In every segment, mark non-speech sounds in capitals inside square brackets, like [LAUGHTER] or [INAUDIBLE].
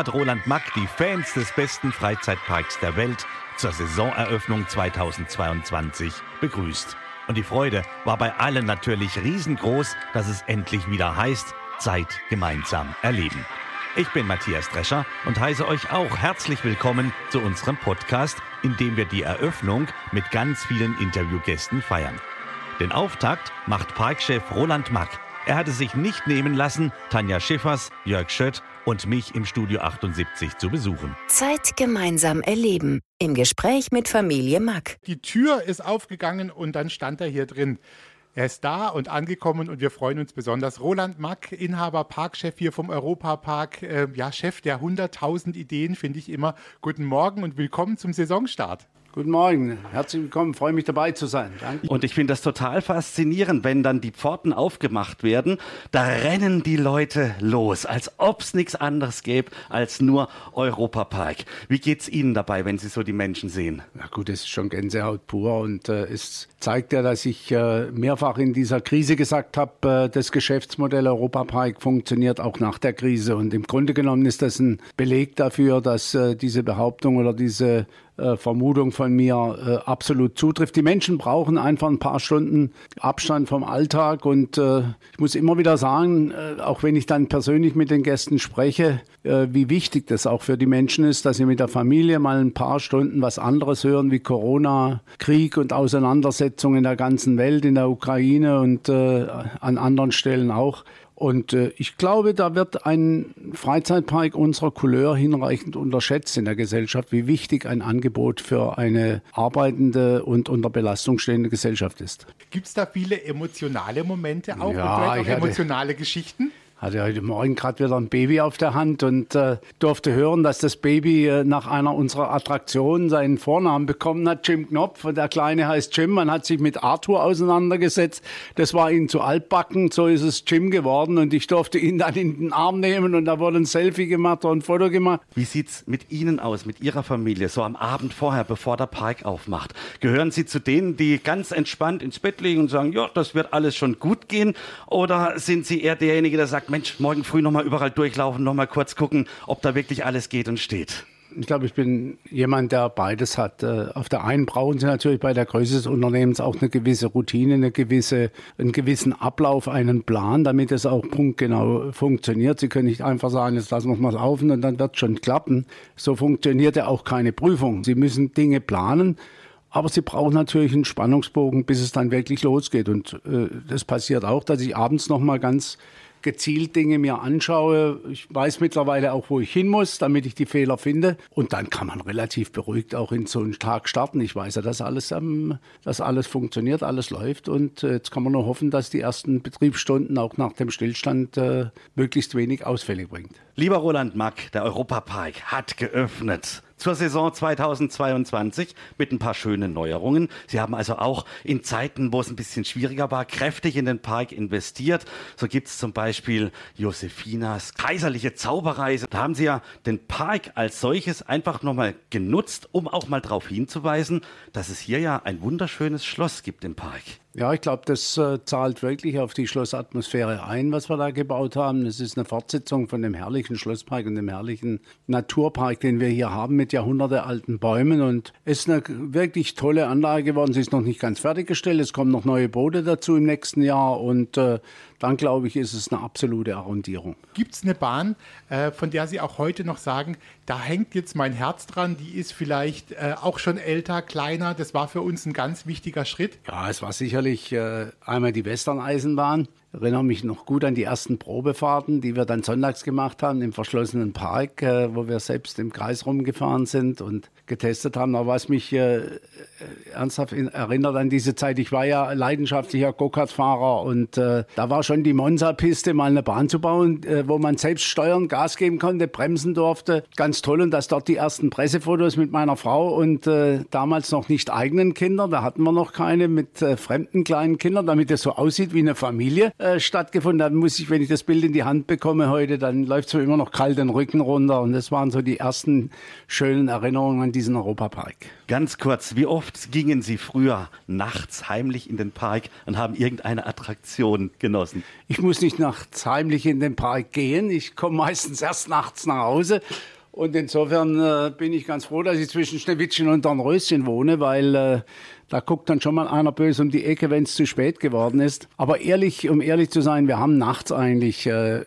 hat Roland Mack die Fans des besten Freizeitparks der Welt zur Saisoneröffnung 2022 begrüßt. Und die Freude war bei allen natürlich riesengroß, dass es endlich wieder heißt, Zeit gemeinsam erleben. Ich bin Matthias Drescher und heiße euch auch herzlich willkommen zu unserem Podcast, in dem wir die Eröffnung mit ganz vielen Interviewgästen feiern. Den Auftakt macht Parkchef Roland Mack. Er hatte sich nicht nehmen lassen, Tanja Schiffers, Jörg Schött und mich im Studio 78 zu besuchen. Zeit gemeinsam erleben. Im Gespräch mit Familie Mack. Die Tür ist aufgegangen und dann stand er hier drin. Er ist da und angekommen und wir freuen uns besonders. Roland Mack, Inhaber, Parkchef hier vom Europapark, äh, ja, Chef der 100.000 Ideen, finde ich immer. Guten Morgen und willkommen zum Saisonstart. Guten Morgen, herzlich willkommen, freue mich dabei zu sein. Danke. Und ich finde das total faszinierend, wenn dann die Pforten aufgemacht werden, da rennen die Leute los, als ob es nichts anderes gäbe als nur Europapark. Wie geht's Ihnen dabei, wenn Sie so die Menschen sehen? Na gut, es ist schon Gänsehaut pur und äh, es zeigt ja, dass ich äh, mehrfach in dieser Krise gesagt habe, äh, das Geschäftsmodell Europapark funktioniert auch nach der Krise und im Grunde genommen ist das ein Beleg dafür, dass äh, diese Behauptung oder diese äh, Vermutung von mir äh, absolut zutrifft. Die Menschen brauchen einfach ein paar Stunden Abstand vom Alltag und äh, ich muss immer wieder sagen, äh, auch wenn ich dann persönlich mit den Gästen spreche, äh, wie wichtig das auch für die Menschen ist, dass sie mit der Familie mal ein paar Stunden was anderes hören wie Corona, Krieg und Auseinandersetzungen in der ganzen Welt, in der Ukraine und an anderen Stellen auch. Und äh, ich glaube, da wird ein Freizeitpark unserer Couleur hinreichend unterschätzt in der Gesellschaft, wie wichtig ein Angebot für eine arbeitende und unter Belastung stehende Gesellschaft ist. Gibt es da viele emotionale Momente auch Ja, und auch hatte- emotionale Geschichten? Hatte heute Morgen gerade wieder ein Baby auf der Hand und äh, durfte hören, dass das Baby äh, nach einer unserer Attraktionen seinen Vornamen bekommen hat, Jim Knopf. Und der Kleine heißt Jim. Man hat sich mit Arthur auseinandergesetzt. Das war ihm zu altbacken. So ist es Jim geworden. Und ich durfte ihn dann in den Arm nehmen und da wurde ein Selfie gemacht und ein Foto gemacht. Wie sieht's mit Ihnen aus, mit Ihrer Familie, so am Abend vorher, bevor der Park aufmacht? Gehören Sie zu denen, die ganz entspannt ins Bett liegen und sagen, ja, das wird alles schon gut gehen? Oder sind Sie eher derjenige, der sagt, Mensch, morgen früh nochmal überall durchlaufen, nochmal kurz gucken, ob da wirklich alles geht und steht? Ich glaube, ich bin jemand, der beides hat. Äh, Auf der einen brauchen Sie natürlich bei der Größe des Unternehmens auch eine gewisse Routine, eine gewisse, einen gewissen Ablauf, einen Plan, damit es auch punktgenau funktioniert. Sie können nicht einfach sagen, jetzt lassen wir mal laufen und dann wird es schon klappen. So funktioniert ja auch keine Prüfung. Sie müssen Dinge planen. Aber sie brauchen natürlich einen Spannungsbogen, bis es dann wirklich losgeht. Und äh, das passiert auch, dass ich abends noch mal ganz gezielt Dinge mir anschaue. Ich weiß mittlerweile auch, wo ich hin muss, damit ich die Fehler finde. Und dann kann man relativ beruhigt auch in so einen Tag starten. Ich weiß ja, dass alles, ähm, dass alles funktioniert, alles läuft. Und äh, jetzt kann man nur hoffen, dass die ersten Betriebsstunden auch nach dem Stillstand äh, möglichst wenig Ausfälle bringt. Lieber Roland Mack, der Europapark hat geöffnet. Zur Saison 2022 mit ein paar schönen Neuerungen. Sie haben also auch in Zeiten, wo es ein bisschen schwieriger war, kräftig in den Park investiert. So gibt es zum Beispiel Josefinas kaiserliche Zauberreise. Da haben Sie ja den Park als solches einfach nochmal genutzt, um auch mal darauf hinzuweisen, dass es hier ja ein wunderschönes Schloss gibt im Park. Ja, ich glaube, das äh, zahlt wirklich auf die Schlossatmosphäre ein, was wir da gebaut haben. Es ist eine Fortsetzung von dem herrlichen Schlosspark und dem herrlichen Naturpark, den wir hier haben mit jahrhundertealten Bäumen. Und es ist eine wirklich tolle Anlage geworden. Sie ist noch nicht ganz fertiggestellt. Es kommen noch neue Boote dazu im nächsten Jahr. Und äh, dann, glaube ich, ist es eine absolute Arrondierung. Gibt es eine Bahn, äh, von der Sie auch heute noch sagen, da hängt jetzt mein Herz dran, die ist vielleicht äh, auch schon älter, kleiner, das war für uns ein ganz wichtiger Schritt? Ja, es war sicherlich äh, einmal die Western-Eisenbahn. Erinnere mich noch gut an die ersten Probefahrten, die wir dann sonntags gemacht haben im verschlossenen Park, äh, wo wir selbst im Kreis rumgefahren sind und getestet haben. Aber was mich äh, ernsthaft erinnert an diese Zeit, ich war ja leidenschaftlicher Go-Kart-Fahrer und äh, da war schon die Monza-Piste mal eine Bahn zu bauen, wo man selbst steuern, Gas geben konnte, bremsen durfte. Ganz toll und dass dort die ersten Pressefotos mit meiner Frau und damals noch nicht eigenen Kindern, da hatten wir noch keine, mit fremden kleinen Kindern, damit es so aussieht wie eine Familie, äh, stattgefunden hat, muss ich, wenn ich das Bild in die Hand bekomme heute, dann läuft es mir immer noch kalt den Rücken runter und das waren so die ersten schönen Erinnerungen an die diesen Europapark. Ganz kurz, wie oft gingen Sie früher nachts heimlich in den Park und haben irgendeine Attraktion genossen? Ich muss nicht nachts heimlich in den Park gehen. Ich komme meistens erst nachts nach Hause. Und insofern äh, bin ich ganz froh, dass ich zwischen Schneewittchen und Dornröschen wohne, weil äh, da guckt dann schon mal einer böse um die Ecke, wenn es zu spät geworden ist. Aber ehrlich, um ehrlich zu sein, wir haben nachts eigentlich äh,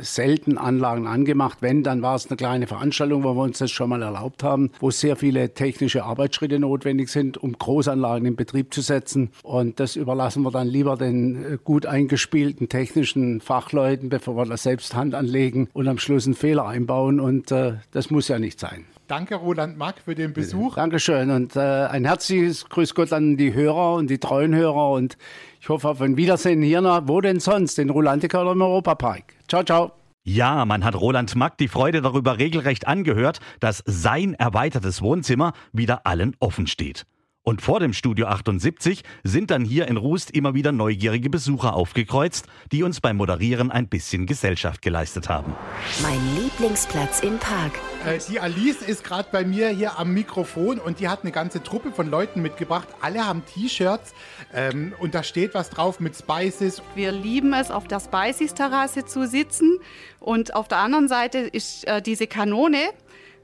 selten Anlagen angemacht. Wenn, dann war es eine kleine Veranstaltung, wo wir uns das schon mal erlaubt haben, wo sehr viele technische Arbeitsschritte notwendig sind, um Großanlagen in Betrieb zu setzen. Und das überlassen wir dann lieber den äh, gut eingespielten technischen Fachleuten, bevor wir das selbst Hand anlegen und am Schluss einen Fehler einbauen. Und äh, das muss ja nicht sein. Danke, Roland Mack, für den Besuch. Dankeschön und äh, ein herzliches Grüß Gott an die Hörer und die treuen Hörer und ich hoffe auf ein Wiedersehen hier nach, wo denn sonst, in Rolantica oder im Europapark. Ciao, ciao. Ja, man hat Roland Mack die Freude darüber regelrecht angehört, dass sein erweitertes Wohnzimmer wieder allen offen steht. Und vor dem Studio 78 sind dann hier in Rust immer wieder neugierige Besucher aufgekreuzt, die uns beim Moderieren ein bisschen Gesellschaft geleistet haben. Mein Lieblingsplatz im Park. Äh, die Alice ist gerade bei mir hier am Mikrofon und die hat eine ganze Truppe von Leuten mitgebracht. Alle haben T-Shirts ähm, und da steht was drauf mit Spices. Wir lieben es, auf der Spices-Terrasse zu sitzen. Und auf der anderen Seite ist äh, diese Kanone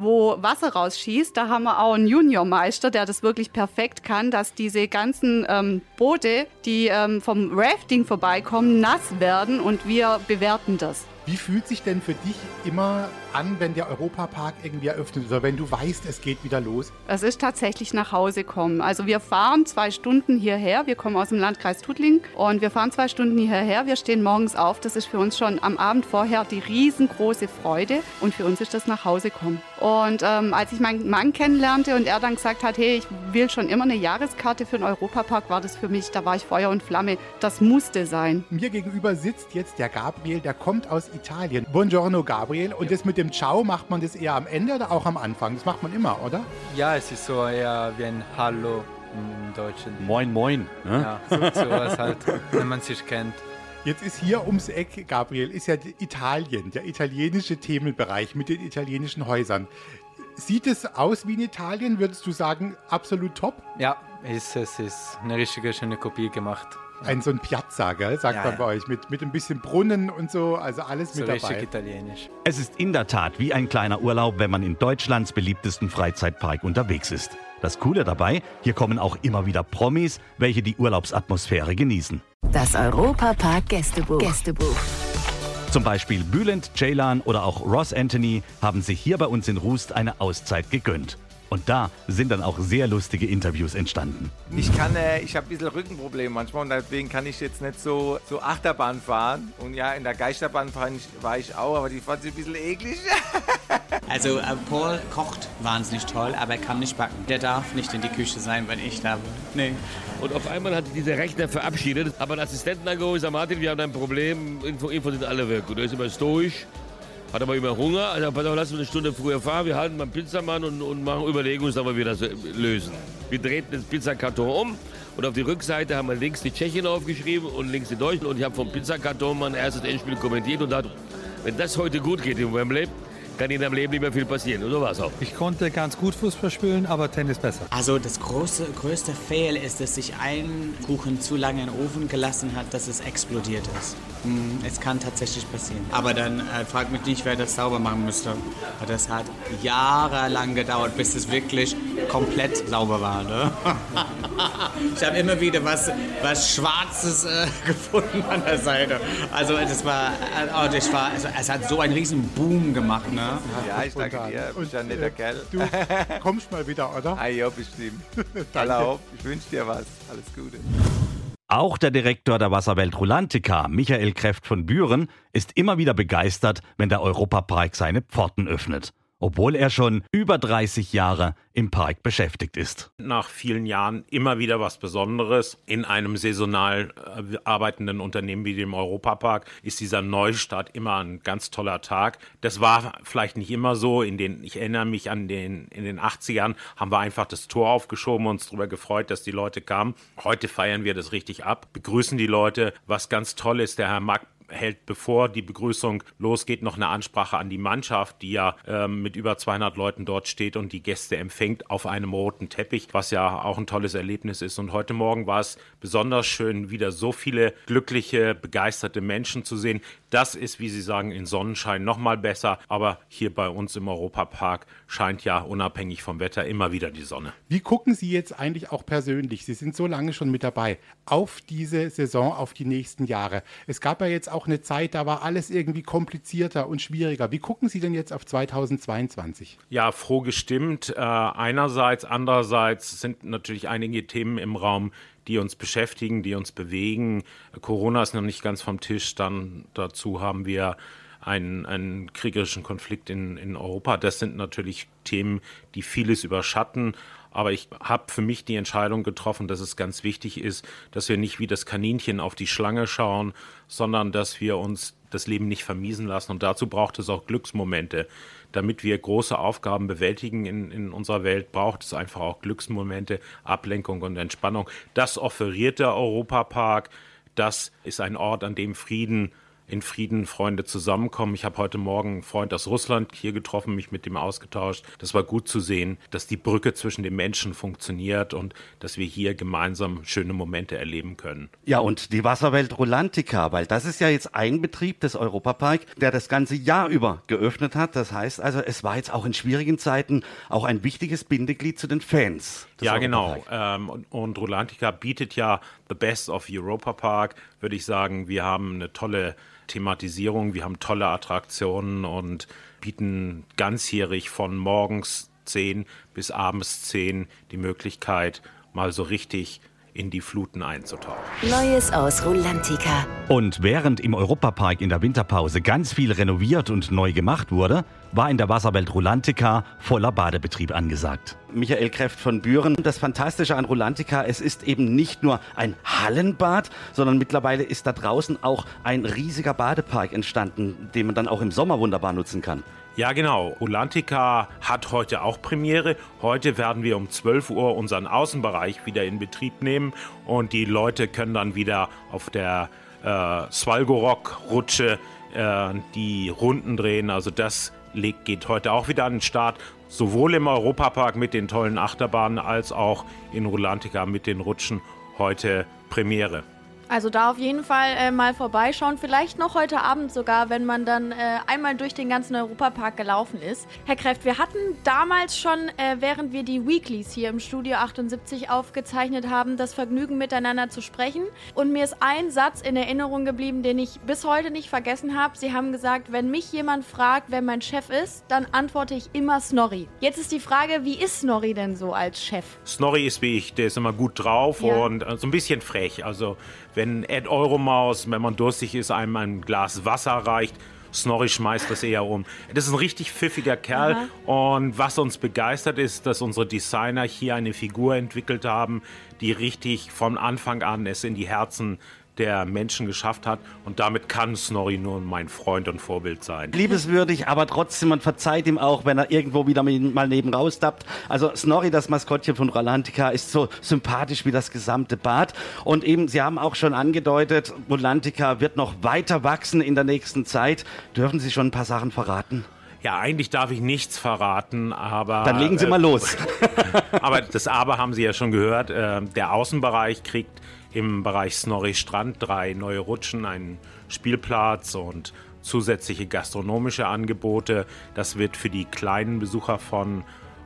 wo Wasser rausschießt. Da haben wir auch einen Juniormeister, der das wirklich perfekt kann, dass diese ganzen ähm, Boote, die ähm, vom Rafting vorbeikommen, nass werden und wir bewerten das. Wie fühlt sich denn für dich immer an, wenn der Europapark irgendwie eröffnet oder wenn du weißt, es geht wieder los? Es ist tatsächlich nach Hause kommen. Also wir fahren zwei Stunden hierher. Wir kommen aus dem Landkreis Tuttlingen und wir fahren zwei Stunden hierher. Wir stehen morgens auf. Das ist für uns schon am Abend vorher die riesengroße Freude und für uns ist das nach Hause kommen. Und ähm, als ich meinen Mann kennenlernte und er dann gesagt hat, hey, ich will schon immer eine Jahreskarte für den Europapark, war das für mich, da war ich Feuer und Flamme. Das musste sein. Mir gegenüber sitzt jetzt der Gabriel, der kommt aus Italien. Buongiorno Gabriel und das mit dem Ciao macht man das eher am Ende oder auch am Anfang? Das macht man immer, oder? Ja, es ist so eher wie ein Hallo im Deutschen. Moin, moin. Ne? Ja, so, sowas halt, wenn man sich kennt. Jetzt ist hier ums Eck, Gabriel, ist ja Italien, der italienische Themenbereich mit den italienischen Häusern. Sieht es aus wie in Italien? Würdest du sagen, absolut top? Ja, es, es ist eine richtige schöne Kopie gemacht. Ein so ein Piazza, gell, sagt Ja, man ja. bei euch, mit, mit ein bisschen Brunnen und so, also alles So mit dabei. italienisch. Es ist in der Tat wie ein kleiner Urlaub, wenn man in Deutschlands beliebtesten Freizeitpark unterwegs ist. Das Coole dabei, hier kommen auch immer wieder Promis, welche die Urlaubsatmosphäre genießen. Das Europapark Gästebuch. Gästebuch. Zum Beispiel Bülent Ceylan oder auch Ross Anthony haben sich hier bei uns in Rust eine Auszeit gegönnt. Und da sind dann auch sehr lustige Interviews entstanden. Ich kann, äh, ich habe ein bisschen Rückenprobleme manchmal und deswegen kann ich jetzt nicht so, so Achterbahn fahren. Und ja, in der Geisterbahn fahren ich, war ich auch, aber die fand ich ein bisschen eklig. [LAUGHS] Also äh, Paul kocht wahnsinnig toll, aber er kann nicht backen. Der darf nicht in die Küche sein, wenn ich da bin. Nee. Und auf einmal hat dieser Rechner verabschiedet, aber ein Assistenten angeholt, sagt Martin, wir haben ein Problem, Info, Info sind alle weg. Und er ist immer stoisch, hat aber immer Hunger, also pass auf, lass uns eine Stunde früher fahren, wir halten beim Pizzamann und, und machen Überlegungssachen, wie wir das äh, lösen. Wir drehten den Pizzakarton um und auf die Rückseite haben wir links die Tschechien aufgeschrieben und links die Deutschen. Und ich habe vom Pizzakarton mein erstes Endspiel kommentiert und dachte, wenn das heute gut geht in Wembley, kann in deinem Leben nicht mehr viel passieren. War es auch. Ich konnte ganz gut Fußball spielen, aber Tennis besser. Also das große, größte Fail ist, dass sich ein Kuchen zu lange in den Ofen gelassen hat, dass es explodiert ist. Hm, Es kann tatsächlich passieren. Aber dann äh, frag mich nicht, wer das sauber machen müsste. Weil Das hat jahrelang gedauert, bis es wirklich komplett sauber war. Ne? [LAUGHS] [LAUGHS] ich habe immer wieder was, was Schwarzes äh, [LAUGHS] gefunden an der Seite. Also das war, äh, oh, das war also, es hat so einen riesen Boom gemacht. Ne? ja, ich danke dir. Du bist ja ein netter äh, Kerl. Du [LAUGHS] kommst mal wieder, oder? Ah ja, bestimmt. Danke. Hallo, ich wünsche dir was. Alles Gute. Auch der Direktor der Wasserwelt Rulantica, Michael Kräft von Büren, ist immer wieder begeistert, wenn der Europapark seine Pforten öffnet obwohl er schon über 30 Jahre im Park beschäftigt ist. Nach vielen Jahren immer wieder was Besonderes. In einem saisonal äh, arbeitenden Unternehmen wie dem Europapark ist dieser Neustart immer ein ganz toller Tag. Das war vielleicht nicht immer so. In den, ich erinnere mich an den, in den 80ern haben wir einfach das Tor aufgeschoben und uns darüber gefreut, dass die Leute kamen. Heute feiern wir das richtig ab, begrüßen die Leute. Was ganz toll ist, der Herr Mark hält, bevor die Begrüßung losgeht, noch eine Ansprache an die Mannschaft, die ja ähm, mit über 200 Leuten dort steht und die Gäste empfängt auf einem roten Teppich, was ja auch ein tolles Erlebnis ist. Und heute Morgen war es besonders schön, wieder so viele glückliche, begeisterte Menschen zu sehen. Das ist, wie Sie sagen, in Sonnenschein noch mal besser. Aber hier bei uns im Europapark scheint ja unabhängig vom Wetter immer wieder die Sonne. Wie gucken Sie jetzt eigentlich auch persönlich, Sie sind so lange schon mit dabei, auf diese Saison, auf die nächsten Jahre? Es gab ja jetzt auch eine Zeit, da war alles irgendwie komplizierter und schwieriger. Wie gucken Sie denn jetzt auf 2022? Ja, froh gestimmt. Äh, einerseits, andererseits sind natürlich einige Themen im Raum, die uns beschäftigen, die uns bewegen. Corona ist noch nicht ganz vom Tisch. Dann dazu haben wir einen, einen kriegerischen Konflikt in, in Europa. Das sind natürlich Themen, die vieles überschatten. Aber ich habe für mich die Entscheidung getroffen, dass es ganz wichtig ist, dass wir nicht wie das Kaninchen auf die Schlange schauen, sondern dass wir uns das Leben nicht vermiesen lassen. Und dazu braucht es auch Glücksmomente. Damit wir große Aufgaben bewältigen in, in unserer Welt, braucht es einfach auch Glücksmomente, Ablenkung und Entspannung. Das offeriert der Europapark. Das ist ein Ort, an dem Frieden in Frieden Freunde zusammenkommen. Ich habe heute Morgen einen Freund aus Russland hier getroffen, mich mit dem ausgetauscht. Das war gut zu sehen, dass die Brücke zwischen den Menschen funktioniert und dass wir hier gemeinsam schöne Momente erleben können. Ja, und die Wasserwelt Rolantica, weil das ist ja jetzt ein Betrieb des Europapark, der das ganze Jahr über geöffnet hat. Das heißt also, es war jetzt auch in schwierigen Zeiten auch ein wichtiges Bindeglied zu den Fans. Ja, genau. Ähm, und, Rolantica bietet ja the best of Europa Park, würde ich sagen. Wir haben eine tolle Thematisierung. Wir haben tolle Attraktionen und bieten ganzjährig von morgens 10 bis abends 10 die Möglichkeit, mal so richtig in die Fluten einzutauchen. Neues aus Rulantica. Und während im Europapark in der Winterpause ganz viel renoviert und neu gemacht wurde, war in der Wasserwelt Rulantica voller Badebetrieb angesagt. Michael Kräft von Büren. Das Fantastische an Rulantica, es ist eben nicht nur ein Hallenbad, sondern mittlerweile ist da draußen auch ein riesiger Badepark entstanden, den man dann auch im Sommer wunderbar nutzen kann. Ja, genau. Rulantica hat heute auch Premiere. Heute werden wir um 12 Uhr unseren Außenbereich wieder in Betrieb nehmen und die Leute können dann wieder auf der äh, Svalgorok-Rutsche äh, die Runden drehen. Also das geht heute auch wieder an den Start. Sowohl im Europapark mit den tollen Achterbahnen als auch in Rulantica mit den Rutschen heute Premiere. Also da auf jeden Fall äh, mal vorbeischauen. Vielleicht noch heute Abend sogar, wenn man dann äh, einmal durch den ganzen Europapark gelaufen ist. Herr Kräft, wir hatten damals schon, äh, während wir die Weeklies hier im Studio 78 aufgezeichnet haben, das Vergnügen miteinander zu sprechen. Und mir ist ein Satz in Erinnerung geblieben, den ich bis heute nicht vergessen habe. Sie haben gesagt, wenn mich jemand fragt, wer mein Chef ist, dann antworte ich immer Snorri. Jetzt ist die Frage, wie ist Snorri denn so als Chef? Snorri ist wie ich, der ist immer gut drauf ja. und äh, so ein bisschen frech. Also wenn Ed Euromaus, wenn man durstig ist, einem ein Glas Wasser reicht, Snorri schmeißt das eher um. Das ist ein richtig pfiffiger Kerl. Aha. Und was uns begeistert ist, dass unsere Designer hier eine Figur entwickelt haben, die richtig von Anfang an es in die Herzen der Menschen geschafft hat. Und damit kann Snorri nur mein Freund und Vorbild sein. Liebeswürdig, aber trotzdem, man verzeiht ihm auch, wenn er irgendwo wieder mal neben rausdappt. Also Snorri, das Maskottchen von Rolantica, ist so sympathisch wie das gesamte Bad. Und eben, Sie haben auch schon angedeutet, Rolantica wird noch weiter wachsen in der nächsten Zeit. Dürfen Sie schon ein paar Sachen verraten? Ja, eigentlich darf ich nichts verraten, aber. Dann legen Sie mal los. [LAUGHS] aber das Aber haben Sie ja schon gehört. Äh, der Außenbereich kriegt im Bereich Snorri Strand drei neue Rutschen, einen Spielplatz und zusätzliche gastronomische Angebote. Das wird für die kleinen Besucher von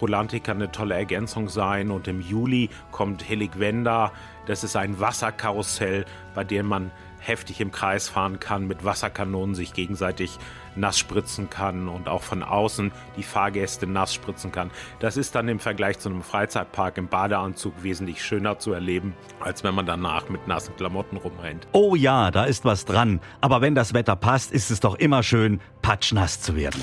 Rolantica eine tolle Ergänzung sein. Und im Juli kommt Heligwenda. Das ist ein Wasserkarussell, bei dem man heftig im Kreis fahren kann, mit Wasserkanonen sich gegenseitig nass spritzen kann und auch von außen die Fahrgäste nass spritzen kann. Das ist dann im Vergleich zu einem Freizeitpark im Badeanzug wesentlich schöner zu erleben, als wenn man danach mit nassen Klamotten rumrennt. Oh ja, da ist was dran. Aber wenn das Wetter passt, ist es doch immer schön, patschnass zu werden.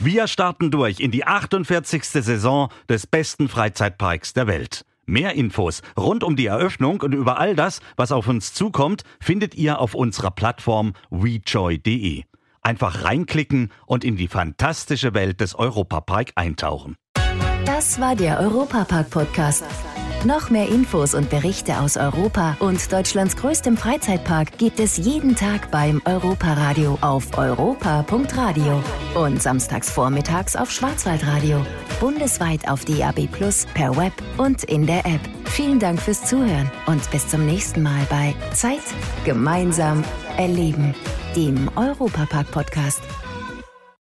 Wir starten durch in die 48. Saison des besten Freizeitparks der Welt. Mehr Infos rund um die Eröffnung und über all das, was auf uns zukommt, findet ihr auf unserer Plattform wejoy.de. Einfach reinklicken und in die fantastische Welt des Europapark eintauchen. Das war der Europapark-Podcast. Noch mehr Infos und Berichte aus Europa und Deutschlands größtem Freizeitpark gibt es jeden Tag beim Europaradio auf europa.radio und samstags vormittags auf Schwarzwaldradio. Bundesweit auf DAB Plus, per Web und in der App. Vielen Dank fürs Zuhören und bis zum nächsten Mal bei Zeit gemeinsam erleben, dem Europapark-Podcast.